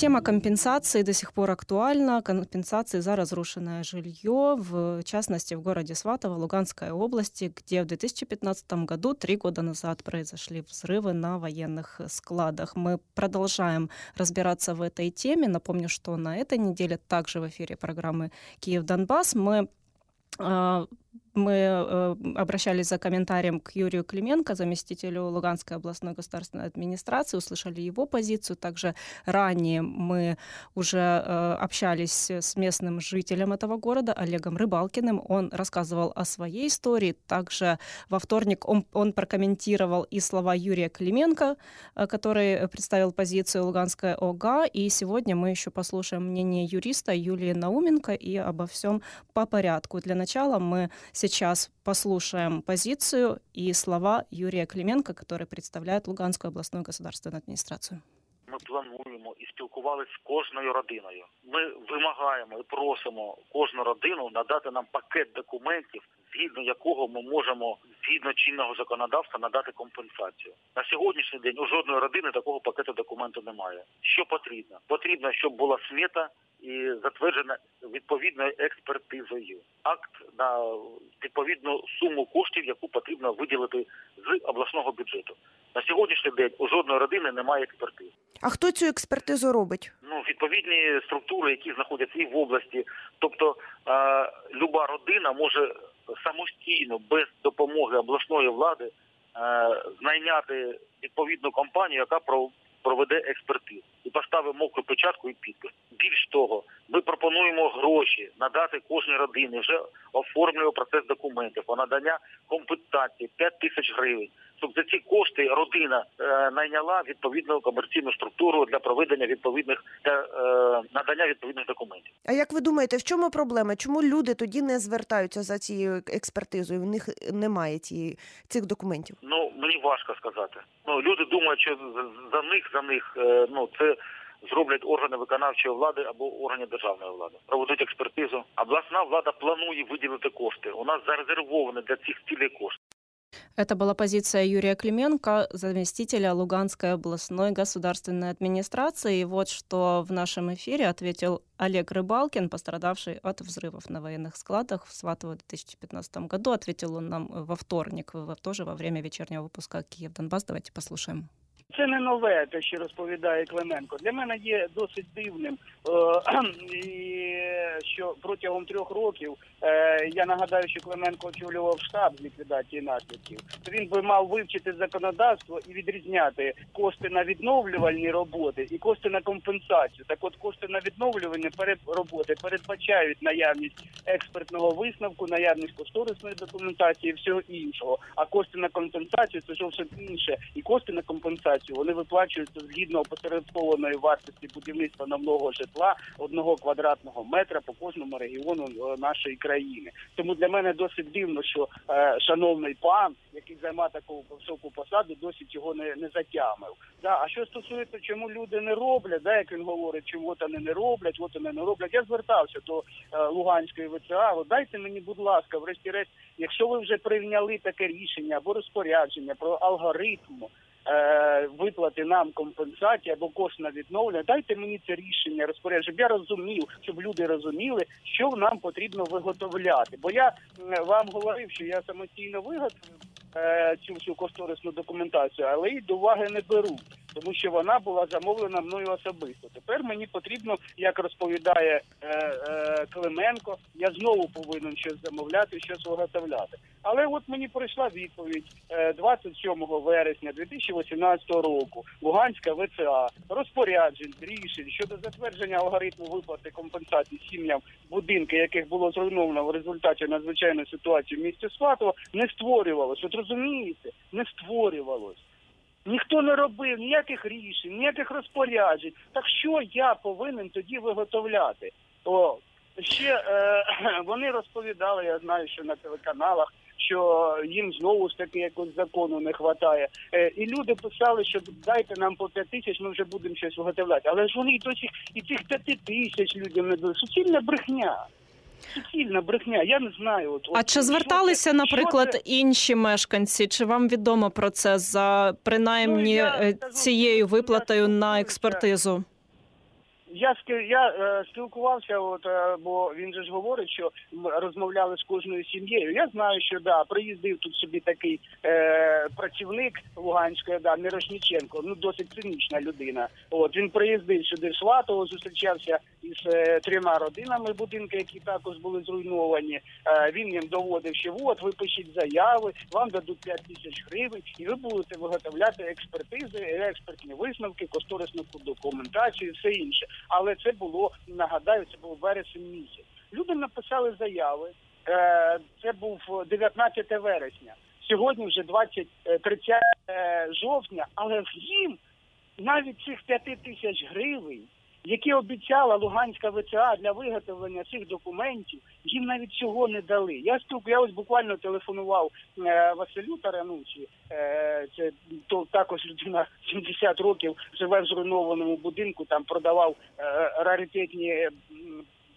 Тема компенсации до сих пор актуальна. Компенсации за разрушенное жилье, в частности, в городе Сватово, Луганской области, где в 2015 году, три года назад, произошли взрывы на военных складах. Мы продолжаем разбираться в этой теме. Напомню, что на этой неделе также в эфире программы «Киев-Донбасс» мы а, мы э, обращались за комментарием к Юрию Клименко, заместителю Луганской областной государственной администрации, услышали его позицию. Также ранее мы уже э, общались с местным жителем этого города, Олегом Рыбалкиным. Он рассказывал о своей истории. Также во вторник он, он прокомментировал и слова Юрия Клименко, э, который представил позицию Луганской ОГА. И сегодня мы еще послушаем мнение юриста Юлии Науменко и обо всем по порядку. Для начала мы Сейчас послушаем позицию и слова Юрия Клименко, который представляет Луганскую областную государственную администрацию. Ми плануємо і спілкувалися з кожною родиною. Ми вимагаємо і просимо кожну родину надати нам пакет документів, згідно якого ми можемо згідно чинного законодавства надати компенсацію. На сьогоднішній день у жодної родини такого пакету документу немає. Що потрібно? Потрібно, щоб була смета і затверджена відповідною експертизою. Акт на відповідну суму коштів, яку потрібно виділити з обласного бюджету. На сьогоднішній день у жодної родини немає експертизи. А хто цю експертизу робить? Ну відповідні структури, які знаходяться і в області, тобто е, люба родина може самостійно без допомоги обласної влади е, знайняти відповідну компанію, яка проведе експертизу і поставить мокру печатку і підпис. Більш того, ми пропонуємо гроші надати кожній родині. Вже оформлюємо процес документів по надання компенсації 5 тисяч гривень. Тобто за ці кошти родина е, найняла відповідну комерційну структуру для проведення відповідних для е, надання відповідних документів. А як ви думаєте, в чому проблема? Чому люди тоді не звертаються за цією експертизою? В них немає цієї цих документів? Ну мені важко сказати. Ну люди думають, що за них за них е, ну це. Зроблять органи виконавчої влади або органи державної влади, проведуть експертизу. Обласна влада планує виділити кошти. У нас зарезервовані для цих цілей кошти. Это была позиция Юрия Клименко, заместителя Луганской областной государственной администрации. И вот что в нашем эфире ответил Олег Рыбалкин, пострадавший от взрывов на военных складах в Сватово в 2015 году. Ответил он нам во вторник, тоже во время вечернего выпуска «Киев-Донбасс». Давайте послушаем. Це не нове, те, що розповідає Клименко. Для мене є досить дивним, е, що протягом трьох років е, я нагадаю, що Клименко очолював штаб з ліквідації наслідків. Він би мав вивчити законодавство і відрізняти кошти на відновлювальні роботи і кошти на компенсацію. Так, от кошти на відновлювальні роботи передбачають наявність експертного висновку, наявність кошторисної документації всього іншого. А кошти на компенсацію це зовсім інше, і кошти на компенсацію компенсацію. Вони виплачуються згідно опосередкованої вартості будівництва нового житла одного квадратного метра по кожному регіону е, нашої країни. Тому для мене досить дивно, що е, шановний пан, який займає таку високу посаду, досить його не не затямив. Да, а що стосується, чому люди не роблять, да, як він говорить, чому вони не роблять, от вони не роблять. Я звертався до е, Луганської ВЦА. Дайте мені, будь ласка, врешті-решт, якщо ви вже прийняли таке рішення або розпорядження про алгоритм виплати нам компенсації або кошт на відновлення. Дайте мені це рішення розпорядження, я розумів, щоб люди розуміли, що нам потрібно виготовляти. Бо я вам говорив, що я самостійно виготовив е, цю всю кошторисну документацію, але її до уваги не беру тому що вона була замовлена мною особисто. Тепер мені потрібно, як розповідає е, е, Клименко, я знову повинен щось замовляти, щось виготовляти. Але от мені прийшла відповідь е, 27 вересня 2018 року. Луганська ВЦА розпоряджень рішень щодо затвердження алгоритму виплати компенсації сім'ям будинки, яких було зруйновано в результаті надзвичайної ситуації в місті Сватово, не створювалось. От розумієте, не створювалось. Ніхто не робив ніяких рішень, ніяких розпоряджень. Так що я повинен тоді виготовляти? О, ще е, вони розповідали, я знаю, що на телеканалах, що їм знову ж таки якось закону не вистачає. Е, і люди писали, що дайте нам по 5 тисяч, ми вже будемо щось виготовляти. Але ж вони досі і цих 5 тисяч людям не дали. Суцільна брехня суцільна брехня. Я не знаю. От, а чи зверталися, наприклад, це? інші мешканці? Чи вам відомо про це за принаймні ну, я, е, цією виплатою на експертизу? Я я е, спілкувався, от е, бо він же ж говорить, що розмовляли з кожною сім'єю. Я знаю, що да, приїздив тут собі такий е, працівник Луганської, да, Мирошніченко, ну досить цинічна людина. От він приїздив сюди в Сватово, зустрічався із е, трьома родинами будинки, які також були зруйновані. Е, він їм доводив, що от ви пишіть заяви, вам дадуть 5 тисяч гривень, і ви будете виготовляти експертизи, експертні висновки, кошторисну документацію, все інше але це було нагадаю, це був вересень місяць. Люди написали заяви. Е, це був 19 вересня. Сьогодні вже 20, 30 е, жовтня, але їм навіть цих 5 тисяч гривень, які обіцяла Луганська ВЦА для виготовлення цих документів, їм навіть цього не дали. Я стук, я ось буквально телефонував е, Василю Таранусі, е, це то також людина 70 років живе в зруйнованому будинку, там продавав е, раритетні.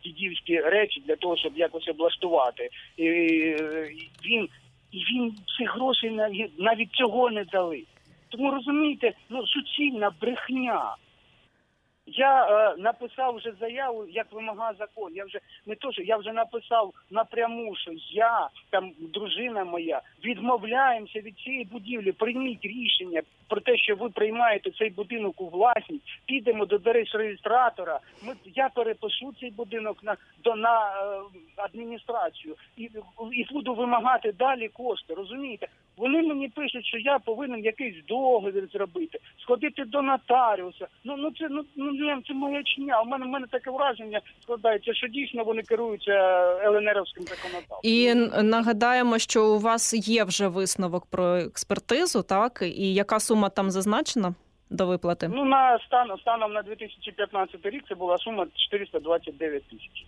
Дідівські речі для того, щоб якось облаштувати, і він і він цих грошей навіть цього не дали. Тому розумієте, ну суцільна брехня. Я е, написав вже заяву, як вимагає закон. Я вже не то, що я вже написав напряму, що я там дружина моя відмовляємося від цієї будівлі. Прийміть рішення про те, що ви приймаєте цей будинок у власність. Підемо до реєстратора. Ми я перепишу цей будинок на до на е, адміністрацію і і буду вимагати далі кошти. Розумієте? Вони мені пишуть, що я повинен якийсь договір зробити, сходити до нотаріуса. Ну ну це ну ну це маячня. У мене в мене таке враження складається, що дійсно вони керуються ЛНРовським законодавством. І нагадаємо, що у вас є вже висновок про експертизу, так і яка сума там зазначена до виплати? Ну на стан станом на 2015 рік це була сума 429 тисяч.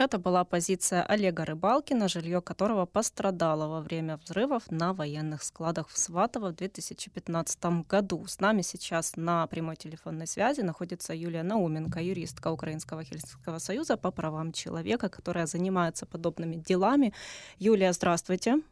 Это была позиция Олега Рыбалкина, жилье которого пострадало во время взрывов на военных складах в Сватово в 2015 году. С нами сейчас на прямой телефонной связи находится Юлия Науменко, юристка Украинского Хельсинского союза по правам человека, которая занимается подобными делами. Юлия, здравствуйте.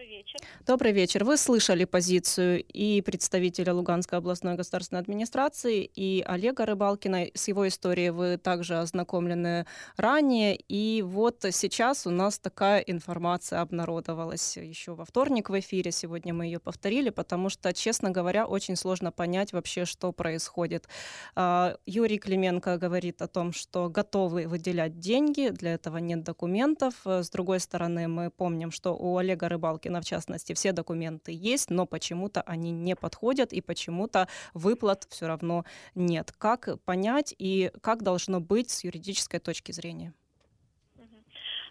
Добрый вечер. Добрый вечер. Вы слышали позицию и представителя Луганской областной государственной администрации, и Олега Рыбалкина. С его историей вы также ознакомлены ранее. И вот сейчас у нас такая информация обнародовалась еще во вторник в эфире. Сегодня мы ее повторили, потому что, честно говоря, очень сложно понять вообще, что происходит. А, Юрий Клименко говорит о том, что готовы выделять деньги, для этого нет документов. С другой стороны, мы помним, что у Олега Рыбалкина Галкина, в частности, все документы есть, но почему-то они не подходят, и почему-то выплат все равно нет. Как понять и как должно быть с юридической точки зрения?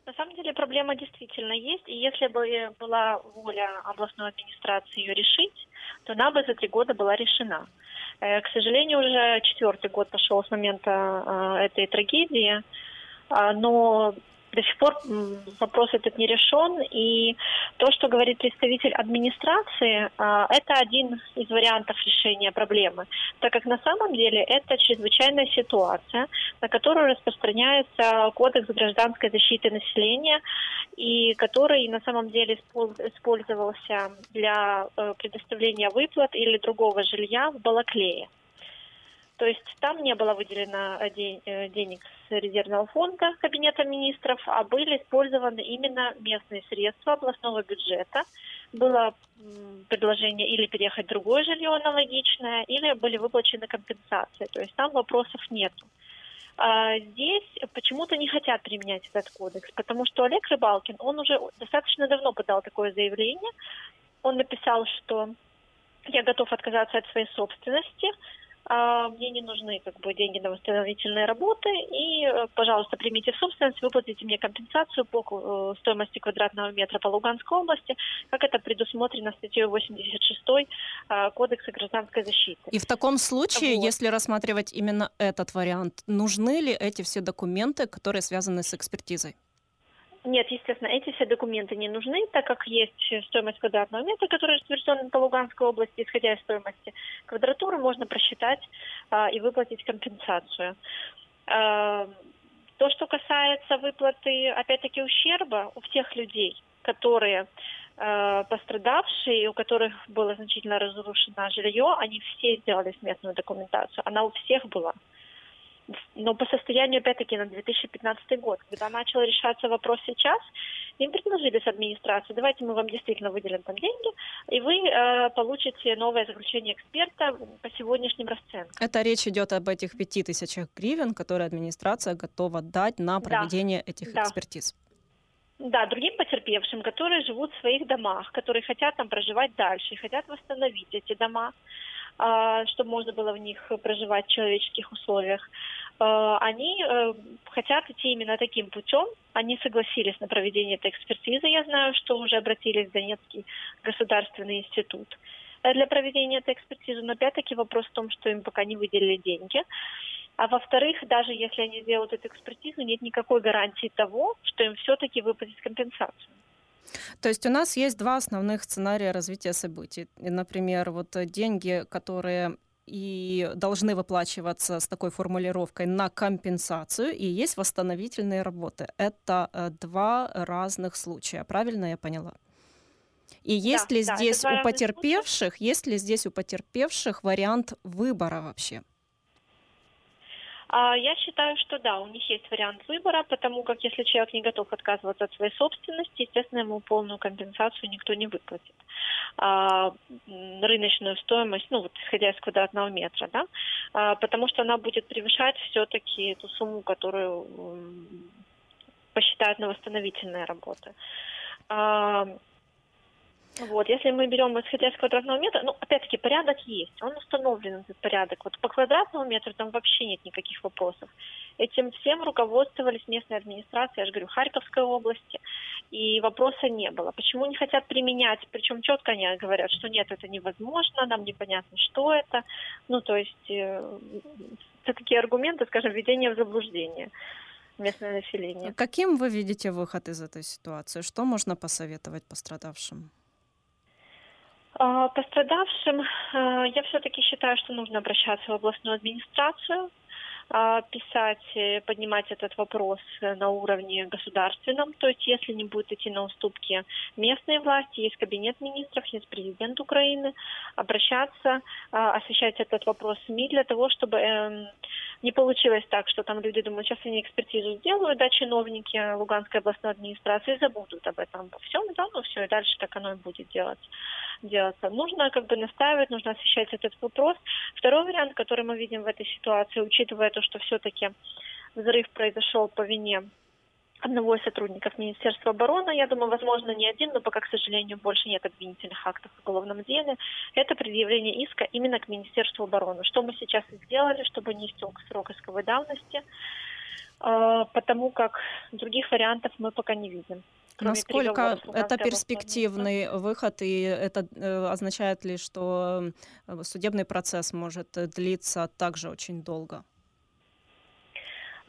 На самом деле проблема действительно есть, и если бы была воля областной администрации ее решить, то она бы за три года была решена. Э, к сожалению, уже четвертый год пошел с момента э, этой трагедии, а, но до сих пор вопрос этот не решен, и то, что говорит представитель администрации, а, это один из вариантов решения проблемы, так как на самом деле это чрезвычайная ситуация, на которую распространяется Кодекс гражданской защиты населения, и который на самом деле использовался для э, предоставления выплат или другого жилья в Балаклее. То есть там не было выделено э, э, денег с резервного фонда Кабинета министров, а были использованы именно местные средства областного бюджета. Было предложение или переехать в другое жилье аналогичное, или были выплачены компенсации. То есть там вопросов нету. А здесь почему-то не хотят применять этот кодекс, потому что Олег Рыбалкин, он уже достаточно давно подал такое заявление. Он написал, что я готов отказаться от своей собственности, мне не нужны как бы деньги на восстановительные работы, и, э, пожалуйста, примите в собственность, выплатите мне компенсацию по э, стоимости квадратного метра по Луганской области, как это предусмотрено статьей 86 а, Кодекса гражданской защиты. И в таком случае, вот. если рассматривать именно этот вариант, нужны ли эти все документы, которые связаны с экспертизой? Нет, естественно, эти все документы не нужны, так как есть стоимость квадратного метра, которая утверждена по Луганской области, исходя из стоимости квадратуры, можно просчитать а, и выплатить компенсацию. А, то, что касается выплаты, опять-таки, ущерба у всех людей, которые э, пострадавшие, у которых было значительно разрушено жилье, они все сделали смертную документацию. Она у всех была. Но по состоянию, опять-таки, на 2015 год, когда начал решаться вопрос сейчас, им предложили с администрации, давайте мы вам действительно выделим там деньги, и вы э, получите новое заключение эксперта по сегодняшним расценкам. Это речь идет об этих пяти тысячах гривен, которые администрация готова дать на проведение да. этих да. экспертиз. Да, другим потерпевшим, которые живут в своих домах, которые хотят там проживать дальше, хотят восстановить эти дома, чтобы можно было в них проживать в человеческих условиях. А, они э, хотят идти именно таким путем. Они согласились на проведение этой экспертизы. Я знаю, что уже обратились в Донецкий государственный институт для проведения этой экспертизы. Но опять-таки вопрос в том, что им пока не выделили деньги. А во-вторых, даже если они сделают эту экспертизу, нет никакой гарантии того, что им все-таки выплатят компенсацию. То есть у нас есть два основных сценария развития событий. Например, вот деньги, которые и должны выплачиваться с такой формулировкой на компенсацию, и есть восстановительные работы. Это э, два разных случая, правильно я поняла? И есть да, ли да, здесь у потерпевших, есть ли здесь у потерпевших вариант выбора вообще? А, я считаю, что да, у них есть вариант выбора, потому как если человек не готов отказываться от своей собственности, естественно, ему полную компенсацию никто не выплатит. А, рыночную стоимость, ну вот исходя из квадратного метра, да, а, потому что она будет превышать все-таки ту сумму, которую посчитают на восстановительные работы. Вот, если мы берем, исходя из квадратного метра, ну, опять-таки, порядок есть, он установлен, этот порядок. Вот по квадратному метру там вообще нет никаких вопросов. Этим всем руководствовались местные администрации, я же говорю, Харьковской области, и вопроса не было. Почему не хотят применять, причем четко они говорят, что нет, это невозможно, нам непонятно, что это. Ну, то есть, э, это такие аргументы, скажем, введение в заблуждение местное население. Каким вы видите выход из этой ситуации? Что можно посоветовать пострадавшим? А, пострадавшим а, я все-таки считаю, что нужно обращаться в областную администрацию, а, писать, поднимать этот вопрос на уровне государственном. То есть если не будет идти на уступки местной власти, есть кабинет министров, есть президент Украины, обращаться, освещать этот вопрос СМИ для того, чтобы эм, не получилось так, что там люди думают, сейчас они экспертизу сделают, да, чиновники Луганской областной администрации забудут об этом во всем, да, ну все, и дальше так оно и будет делать делаться. Нужно как бы настаивать, нужно освещать этот вопрос. Второй вариант, который мы видим в этой ситуации, учитывая то, что все-таки взрыв произошел по вине одного из сотрудников Министерства обороны, я думаю, возможно, не один, но пока, к сожалению, больше нет обвинительных актов в уголовном деле, это предъявление иска именно к Министерству обороны. Что мы сейчас и сделали, чтобы не истек срок исковой давности, а, потому как других вариантов мы пока не видим. Насколько это перспективный выход, и это э, означает ли, что э, судебный процесс может длиться также очень долго?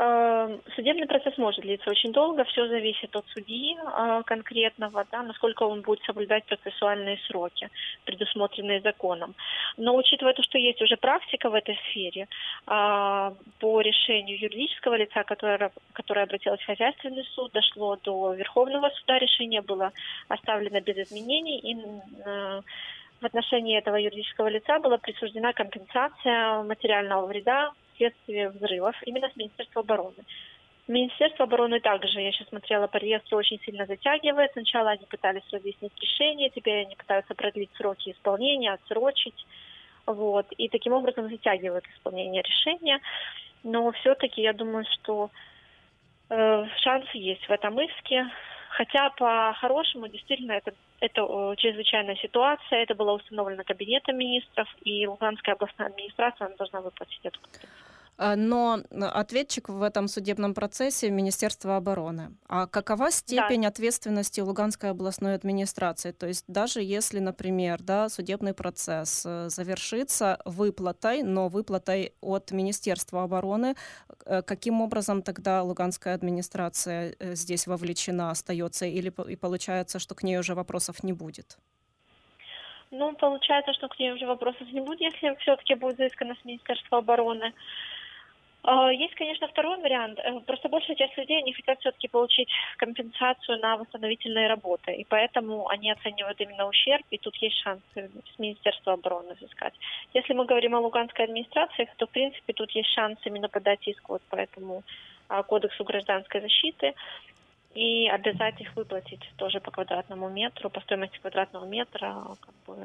Эм, судебный процесс может длиться очень долго, все зависит от судьи э, конкретного, да, насколько он будет соблюдать процессуальные сроки, предусмотренные законом. Но учитывая то, что есть уже практика в этой сфере, э, по решению юридического лица, которое, которое обратилось в хозяйственный суд, дошло до Верховного суда, решение было оставлено без изменений, и э, в отношении этого юридического лица была присуждена компенсация материального вреда вследствие взрывов именно с Министерства обороны. Министерство обороны также, я сейчас смотрела по реестру, очень сильно затягивает. Сначала они пытались разъяснить решение, теперь они пытаются продлить сроки исполнения, отсрочить. Вот. И таким образом затягивают исполнение решения. Но все-таки я думаю, что э, шансы есть в этом иске. Хотя по-хорошему действительно это, это э, чрезвычайная ситуация, это было установлено кабинетом министров, и Луганская областная администрация она должна выплатить эту компенсацию. Э, но ответчик в этом судебном процессе Министерство обороны. А какова степень да. ответственности Луганской областной администрации? То есть даже если, например, да, судебный процесс э, завершится выплатой, но выплатой от Министерства обороны, э, каким образом тогда Луганская администрация здесь вовлечена, остается, или и получается, что к ней уже вопросов не будет? Ну, получается, что к ней уже вопросов не будет, если все-таки будет заискано с Министерства обороны. А, Есть, конечно, второй вариант. Э, Просто большая часть людей не хотят все-таки получить компенсацию на восстановительные работы, и поэтому они оценивают именно ущерб, и тут есть шанс э, с Министерства обороны взыскать. Если мы говорим о Луганской администрации, то, в принципе, тут есть шанс именно подать иск вот по этому а, кодексу гражданской защиты и обязать их выплатить тоже по квадратному метру, по стоимости квадратного метра, как бы,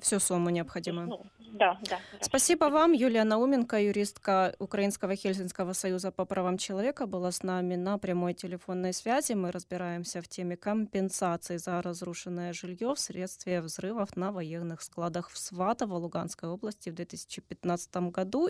Всю сумму необходимую. ну, да, да. да. Спасибо вам, Юлия Науменко, юристка Украинского Хельсинского союза по правам человека, была с нами на прямой телефонной связи. Мы разбираемся в теме компенсации за разрушенное жилье вследствие взрывов на военных складах в Сватово Луганской области в 2015 году.